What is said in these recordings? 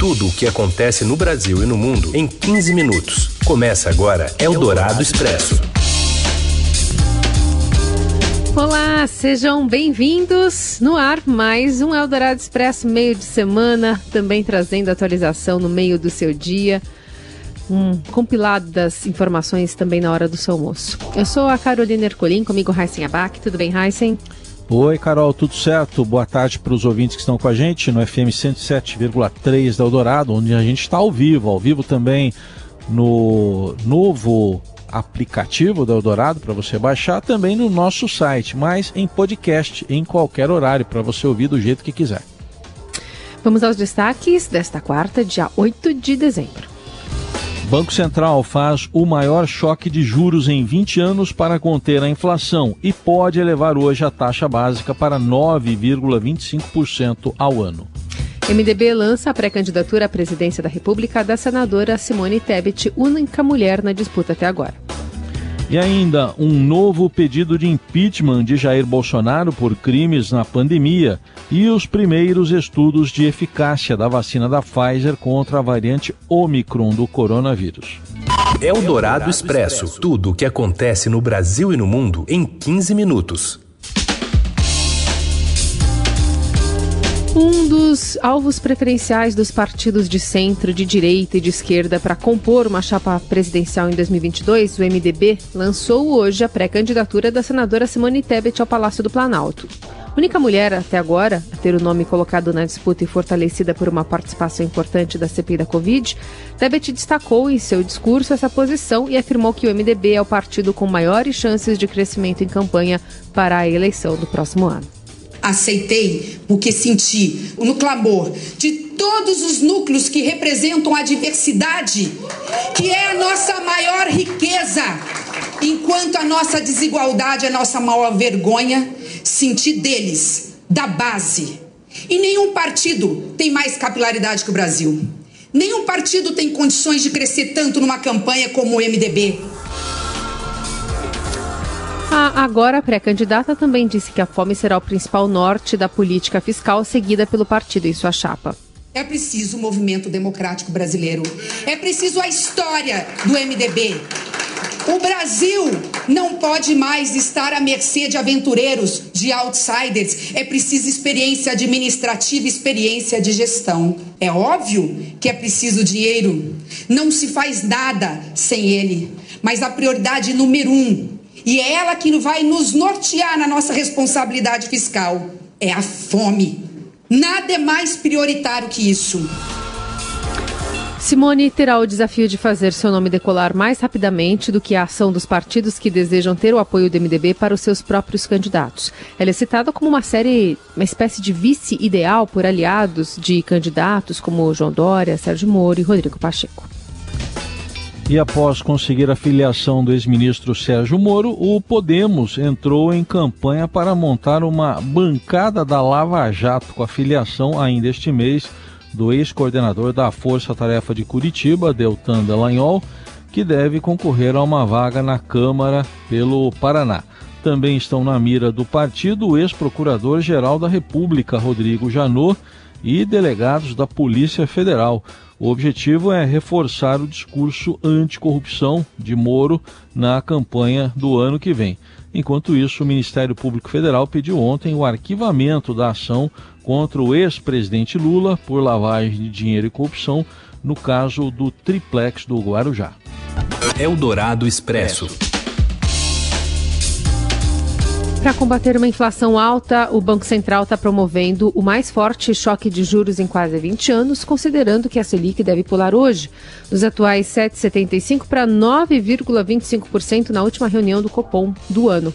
Tudo o que acontece no Brasil e no mundo em 15 minutos. Começa agora Eldorado Expresso. Olá, sejam bem-vindos no ar mais um Eldorado Expresso meio de semana, também trazendo atualização no meio do seu dia. Um compilado das informações também na hora do seu almoço. Eu sou a Carolina Ercolim, comigo Heisen Abac. Tudo bem, Heisen? Oi, Carol, tudo certo? Boa tarde para os ouvintes que estão com a gente no FM 107,3 da Eldorado, onde a gente está ao vivo, ao vivo também no novo aplicativo da Eldorado para você baixar, também no nosso site, mas em podcast em qualquer horário para você ouvir do jeito que quiser. Vamos aos destaques desta quarta, dia 8 de dezembro. Banco Central faz o maior choque de juros em 20 anos para conter a inflação e pode elevar hoje a taxa básica para 9,25% ao ano. MDB lança a pré-candidatura à presidência da República da senadora Simone Tebet, única mulher na disputa até agora. E ainda um novo pedido de impeachment de Jair Bolsonaro por crimes na pandemia e os primeiros estudos de eficácia da vacina da Pfizer contra a variante Omicron do coronavírus. É o Dourado Expresso. Tudo o que acontece no Brasil e no mundo em 15 minutos. Um dos alvos preferenciais dos partidos de centro, de direita e de esquerda para compor uma chapa presidencial em 2022, o MDB, lançou hoje a pré-candidatura da senadora Simone Tebet ao Palácio do Planalto. Única mulher até agora a ter o nome colocado na disputa e fortalecida por uma participação importante da CPI da Covid, Tebet destacou em seu discurso essa posição e afirmou que o MDB é o partido com maiores chances de crescimento em campanha para a eleição do próximo ano aceitei porque senti no clamor de todos os núcleos que representam a diversidade, que é a nossa maior riqueza, enquanto a nossa desigualdade é a nossa maior vergonha, senti deles, da base. E nenhum partido tem mais capilaridade que o Brasil. Nenhum partido tem condições de crescer tanto numa campanha como o MDB. A agora pré-candidata também disse que a fome será o principal norte da política fiscal seguida pelo partido em sua chapa. É preciso o movimento democrático brasileiro. É preciso a história do MDB. O Brasil não pode mais estar à mercê de aventureiros, de outsiders. É preciso experiência administrativa, experiência de gestão. É óbvio que é preciso dinheiro. Não se faz nada sem ele. Mas a prioridade número um e é ela que vai nos nortear na nossa responsabilidade fiscal. É a fome. Nada é mais prioritário que isso. Simone terá o desafio de fazer seu nome decolar mais rapidamente do que a ação dos partidos que desejam ter o apoio do MDB para os seus próprios candidatos. Ela é citada como uma série, uma espécie de vice ideal por aliados de candidatos como João Dória, Sérgio Moro e Rodrigo Pacheco. E após conseguir a filiação do ex-ministro Sérgio Moro, o Podemos entrou em campanha para montar uma bancada da Lava Jato com a filiação ainda este mês do ex-coordenador da Força Tarefa de Curitiba, Deltan Dallagnol, que deve concorrer a uma vaga na Câmara pelo Paraná. Também estão na mira do partido o ex-procurador-geral da República, Rodrigo Janot, e delegados da Polícia Federal. O objetivo é reforçar o discurso anticorrupção de Moro na campanha do ano que vem. Enquanto isso, o Ministério Público Federal pediu ontem o arquivamento da ação contra o ex-presidente Lula por lavagem de dinheiro e corrupção no caso do triplex do Guarujá. Eldorado Expresso. Para combater uma inflação alta, o Banco Central está promovendo o mais forte choque de juros em quase 20 anos, considerando que a Selic deve pular hoje, dos atuais 7,75% para 9,25% na última reunião do Copom do ano.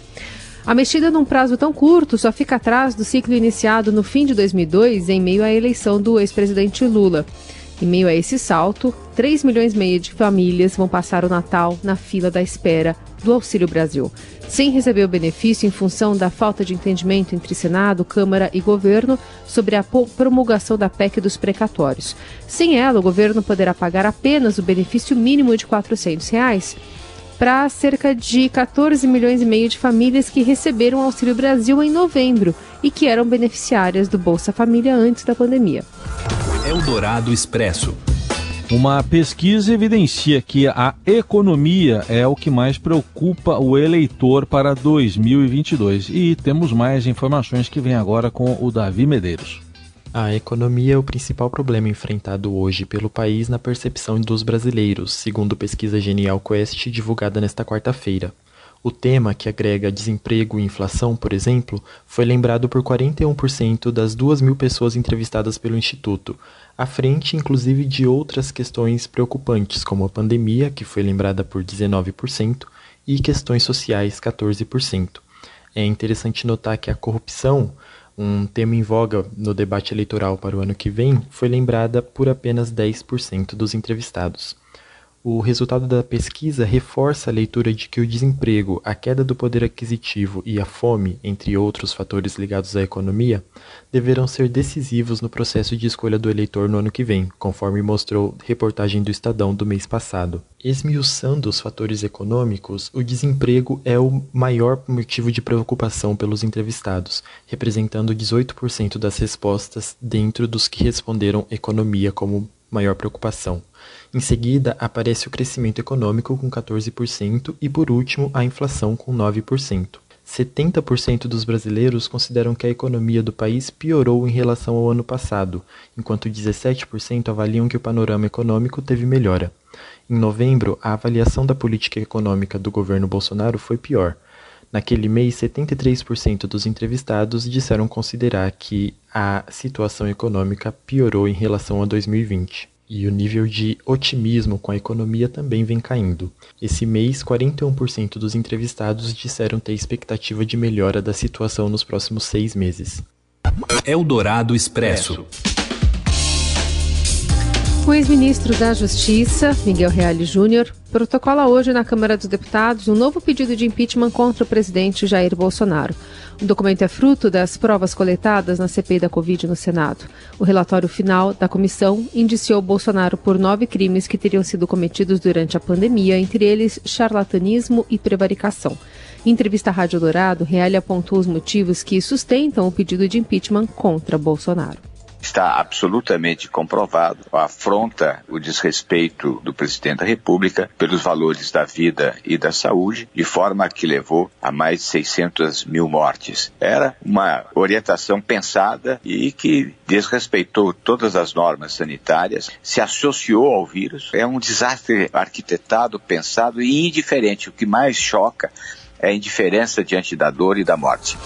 A mexida num prazo tão curto só fica atrás do ciclo iniciado no fim de 2002, em meio à eleição do ex-presidente Lula. Em meio a esse salto, 3 milhões e meio de famílias vão passar o Natal na fila da espera do Auxílio Brasil, sem receber o benefício em função da falta de entendimento entre Senado, Câmara e governo sobre a promulgação da PEC dos precatórios. Sem ela, o governo poderá pagar apenas o benefício mínimo de 400 reais para cerca de 14 milhões e meio de famílias que receberam o Auxílio Brasil em novembro e que eram beneficiárias do Bolsa Família antes da pandemia. Eldorado Expresso. Uma pesquisa evidencia que a economia é o que mais preocupa o eleitor para 2022. E temos mais informações que vem agora com o Davi Medeiros. A economia é o principal problema enfrentado hoje pelo país na percepção dos brasileiros, segundo pesquisa Genial Quest divulgada nesta quarta-feira. O tema, que agrega desemprego e inflação, por exemplo, foi lembrado por 41% das 2 mil pessoas entrevistadas pelo Instituto, à frente inclusive de outras questões preocupantes, como a pandemia, que foi lembrada por 19%, e questões sociais, 14%. É interessante notar que a corrupção, um tema em voga no debate eleitoral para o ano que vem, foi lembrada por apenas 10% dos entrevistados. O resultado da pesquisa reforça a leitura de que o desemprego, a queda do poder aquisitivo e a fome, entre outros fatores ligados à economia, deverão ser decisivos no processo de escolha do eleitor no ano que vem, conforme mostrou reportagem do Estadão do mês passado. Esmiuçando os fatores econômicos, o desemprego é o maior motivo de preocupação pelos entrevistados, representando 18% das respostas dentro dos que responderam economia como maior preocupação. Em seguida, aparece o crescimento econômico com 14% e, por último, a inflação com 9%. 70% dos brasileiros consideram que a economia do país piorou em relação ao ano passado, enquanto 17% avaliam que o panorama econômico teve melhora. Em novembro, a avaliação da política econômica do governo Bolsonaro foi pior. Naquele mês, 73% dos entrevistados disseram considerar que a situação econômica piorou em relação a 2020. E o nível de otimismo com a economia também vem caindo. Esse mês, 41% dos entrevistados disseram ter expectativa de melhora da situação nos próximos seis meses. Eldorado Expresso. O ex-ministro da Justiça, Miguel Reale Júnior, protocola hoje na Câmara dos Deputados um novo pedido de impeachment contra o presidente Jair Bolsonaro. O documento é fruto das provas coletadas na CPI da Covid no Senado. O relatório final da comissão indiciou Bolsonaro por nove crimes que teriam sido cometidos durante a pandemia, entre eles charlatanismo e prevaricação. Em entrevista à Rádio Dourado, Reale apontou os motivos que sustentam o pedido de impeachment contra Bolsonaro está absolutamente comprovado, afronta o desrespeito do presidente da República pelos valores da vida e da saúde, de forma que levou a mais de 600 mil mortes. Era uma orientação pensada e que desrespeitou todas as normas sanitárias, se associou ao vírus. É um desastre arquitetado, pensado e indiferente. O que mais choca é a indiferença diante da dor e da morte.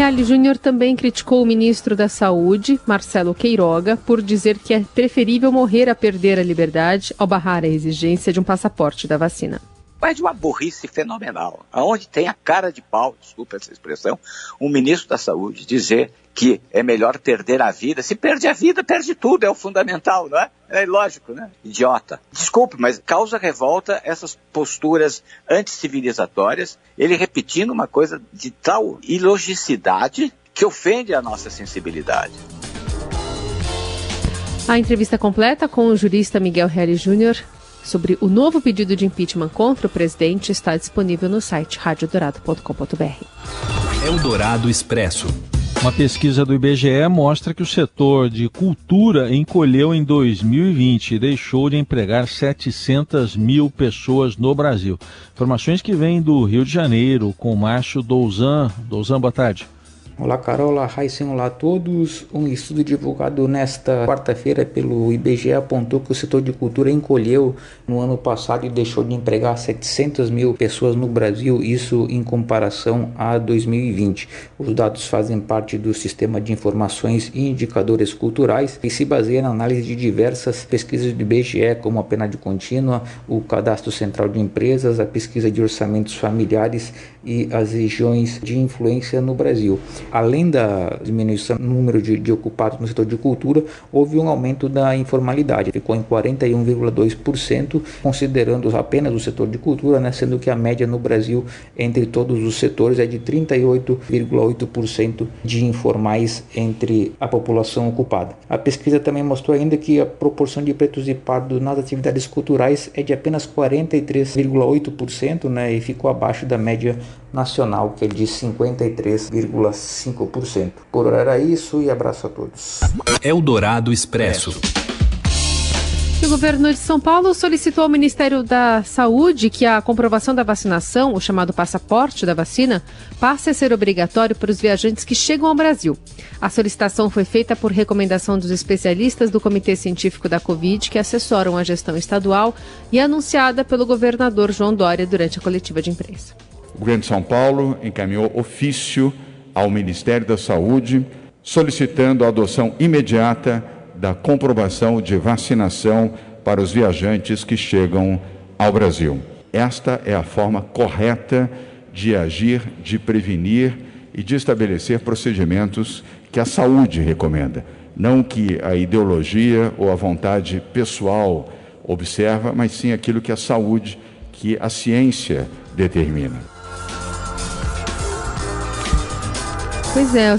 Reale Júnior também criticou o ministro da Saúde, Marcelo Queiroga, por dizer que é preferível morrer a perder a liberdade ao barrar a exigência de um passaporte da vacina mas de uma burrice fenomenal. Aonde tem a cara de pau, desculpa essa expressão, um ministro da Saúde dizer que é melhor perder a vida. Se perde a vida, perde tudo, é o fundamental, não é? É lógico, né? Idiota. Desculpe, mas causa revolta essas posturas anticivilizatórias, ele repetindo uma coisa de tal ilogicidade que ofende a nossa sensibilidade. A entrevista completa com o jurista Miguel Harry Júnior sobre o novo pedido de impeachment contra o presidente está disponível no site radiodorado.com.br. Eldorado Expresso. Uma pesquisa do IBGE mostra que o setor de cultura encolheu em 2020 e deixou de empregar 700 mil pessoas no Brasil. Informações que vêm do Rio de Janeiro, com o Márcio Douzan. Douzan, boa tarde. Olá Carol, olá Raíssen, olá a todos. Um estudo divulgado nesta quarta-feira pelo IBGE apontou que o setor de cultura encolheu no ano passado e deixou de empregar 700 mil pessoas no Brasil, isso em comparação a 2020. Os dados fazem parte do sistema de informações e indicadores culturais e se baseia na análise de diversas pesquisas do IBGE, como a pena de contínua, o cadastro central de empresas, a pesquisa de orçamentos familiares e as regiões de influência no Brasil além da diminuição no número de, de ocupados no setor de cultura, houve um aumento da informalidade, ficou em 41,2%, considerando apenas o setor de cultura, né, sendo que a média no Brasil entre todos os setores é de 38,8% de informais entre a população ocupada. A pesquisa também mostrou ainda que a proporção de pretos e pardos nas atividades culturais é de apenas 43,8%, né, e ficou abaixo da média nacional, que é de 53,5%. Por hora era isso e abraço a todos. Eldorado Expresso. O governo de São Paulo solicitou ao Ministério da Saúde que a comprovação da vacinação, o chamado passaporte da vacina, passe a ser obrigatório para os viajantes que chegam ao Brasil. A solicitação foi feita por recomendação dos especialistas do Comitê Científico da Covid que assessoram a gestão estadual e anunciada pelo governador João Dória durante a coletiva de imprensa. O governo de São Paulo encaminhou ofício ao Ministério da Saúde solicitando a adoção imediata da comprovação de vacinação para os viajantes que chegam ao Brasil. Esta é a forma correta de agir, de prevenir e de estabelecer procedimentos que a saúde recomenda, não que a ideologia ou a vontade pessoal observa, mas sim aquilo que a saúde, que a ciência determina. Pois é,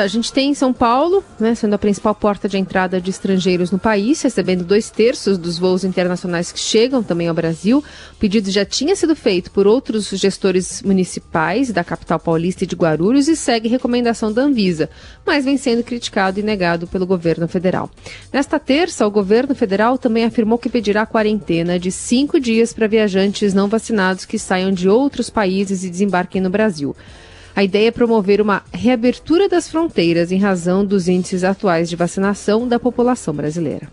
a gente tem em São Paulo, né, sendo a principal porta de entrada de estrangeiros no país, recebendo dois terços dos voos internacionais que chegam também ao Brasil. O pedido já tinha sido feito por outros gestores municipais da capital paulista e de Guarulhos e segue recomendação da Anvisa, mas vem sendo criticado e negado pelo governo federal. Nesta terça, o governo federal também afirmou que pedirá quarentena de cinco dias para viajantes não vacinados que saiam de outros países e desembarquem no Brasil. A ideia é promover uma reabertura das fronteiras em razão dos índices atuais de vacinação da população brasileira.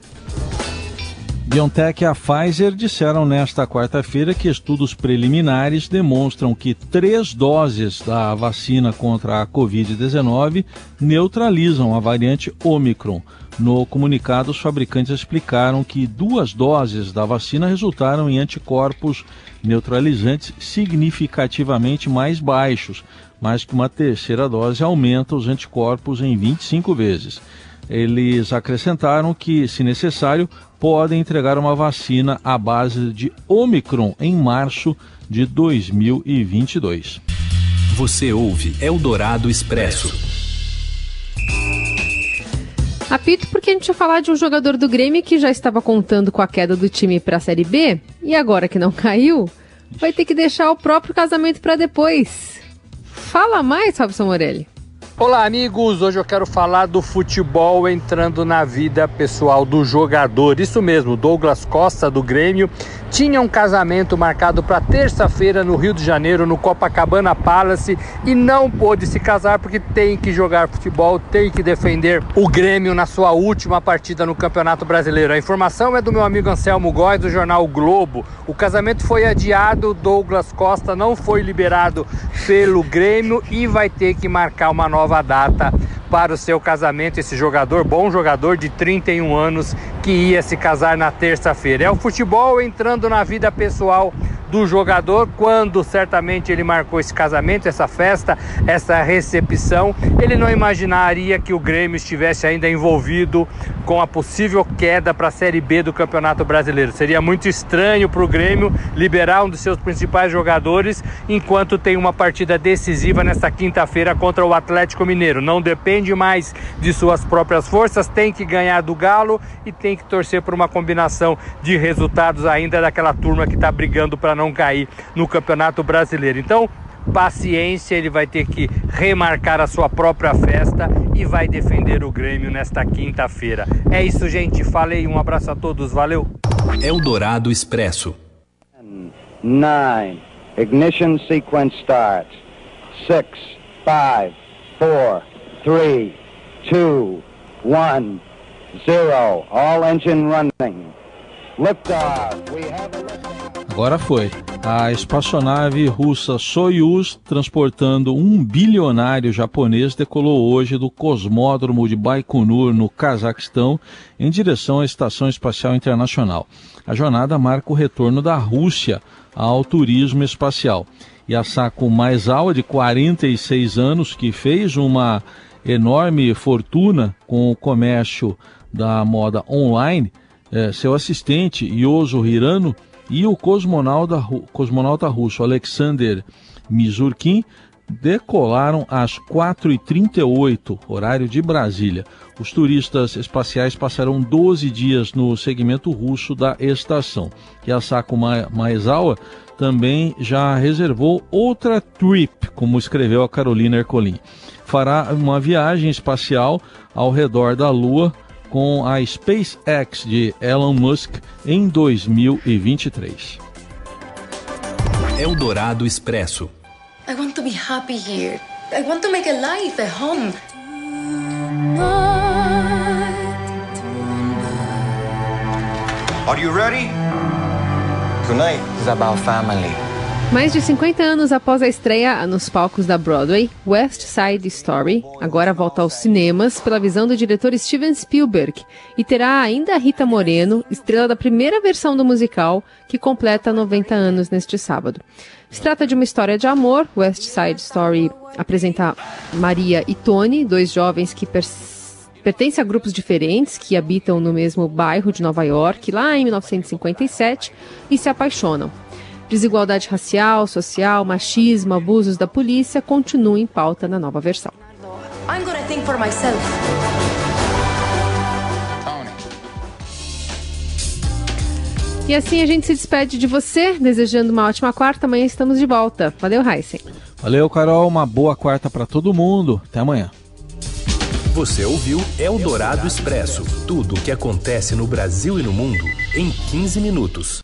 BioNTech e a Pfizer disseram nesta quarta-feira que estudos preliminares demonstram que três doses da vacina contra a Covid-19 neutralizam a variante Omicron. No comunicado, os fabricantes explicaram que duas doses da vacina resultaram em anticorpos neutralizantes significativamente mais baixos, mas que uma terceira dose aumenta os anticorpos em 25 vezes. Eles acrescentaram que, se necessário, podem entregar uma vacina à base de Omicron em março de 2022. Você ouve Eldorado Expresso. Apito porque a gente ia falar de um jogador do Grêmio que já estava contando com a queda do time para a Série B e agora que não caiu, vai ter que deixar o próprio casamento para depois. Fala mais, Robson Morelli. Olá, amigos. Hoje eu quero falar do futebol entrando na vida pessoal do jogador. Isso mesmo, Douglas Costa do Grêmio tinha um casamento marcado para terça-feira no Rio de Janeiro, no Copacabana Palace, e não pôde se casar porque tem que jogar futebol, tem que defender o Grêmio na sua última partida no Campeonato Brasileiro. A informação é do meu amigo Anselmo Góes, do jornal o Globo. O casamento foi adiado, Douglas Costa não foi liberado pelo Grêmio e vai ter que marcar uma nova data para o seu casamento. Esse jogador, bom jogador de 31 anos, que ia se casar na terça-feira. É o futebol entrando na vida pessoal do jogador quando certamente ele marcou esse casamento, essa festa, essa recepção. Ele não imaginaria que o Grêmio estivesse ainda envolvido com a possível queda para a Série B do Campeonato Brasileiro. Seria muito estranho para o Grêmio liberar um dos seus principais jogadores enquanto tem uma partida decisiva nesta quinta-feira contra o Atlético Mineiro. Não depende mais de suas próprias forças, tem que ganhar do Galo e tem que torcer por uma combinação de resultados ainda daquela turma que está brigando para não cair no Campeonato Brasileiro. Então, paciência, ele vai ter que remarcar a sua própria festa e vai defender o Grêmio nesta quinta-feira. É isso, gente. Falei, um abraço a todos, valeu. Eldorado Expresso. Nine. Ignition sequence starts. Six, five, four, three, two, one, zero. All engine running. Liftoff. We have a liftoff. Agora foi. A espaçonave russa Soyuz, transportando um bilionário japonês, decolou hoje do cosmódromo de Baikonur, no Cazaquistão, em direção à Estação Espacial Internacional. A jornada marca o retorno da Rússia ao turismo espacial. E a Saco Maizawa, de 46 anos, que fez uma enorme fortuna com o comércio da moda online, eh, seu assistente, Yoso Hirano, e o cosmonauta, cosmonauta russo Alexander Mizurkin decolaram às 4h38, horário de Brasília. Os turistas espaciais passaram 12 dias no segmento russo da estação. E a Saco Maezawa também já reservou outra trip, como escreveu a Carolina Ercolim. Fará uma viagem espacial ao redor da Lua com a SpaceX de Elon Musk em 2023. Eldorado Expresso. I want to be happy here. I want to make a life, a home. Are you ready? Tonight is about family. Mais de 50 anos após a estreia nos palcos da Broadway, West Side Story agora volta aos cinemas pela visão do diretor Steven Spielberg e terá ainda Rita Moreno, estrela da primeira versão do musical, que completa 90 anos neste sábado. Se trata de uma história de amor, West Side Story apresenta Maria e Tony, dois jovens que pertencem a grupos diferentes que habitam no mesmo bairro de Nova York, lá em 1957, e se apaixonam. Desigualdade racial, social, machismo, abusos da polícia continuam em pauta na nova versão. I'm gonna think for myself. E assim a gente se despede de você, desejando uma ótima quarta. Amanhã estamos de volta. Valeu, Heisen. Valeu, Carol. Uma boa quarta para todo mundo. Até amanhã. Você ouviu Eldorado Expresso tudo o que acontece no Brasil e no mundo em 15 minutos.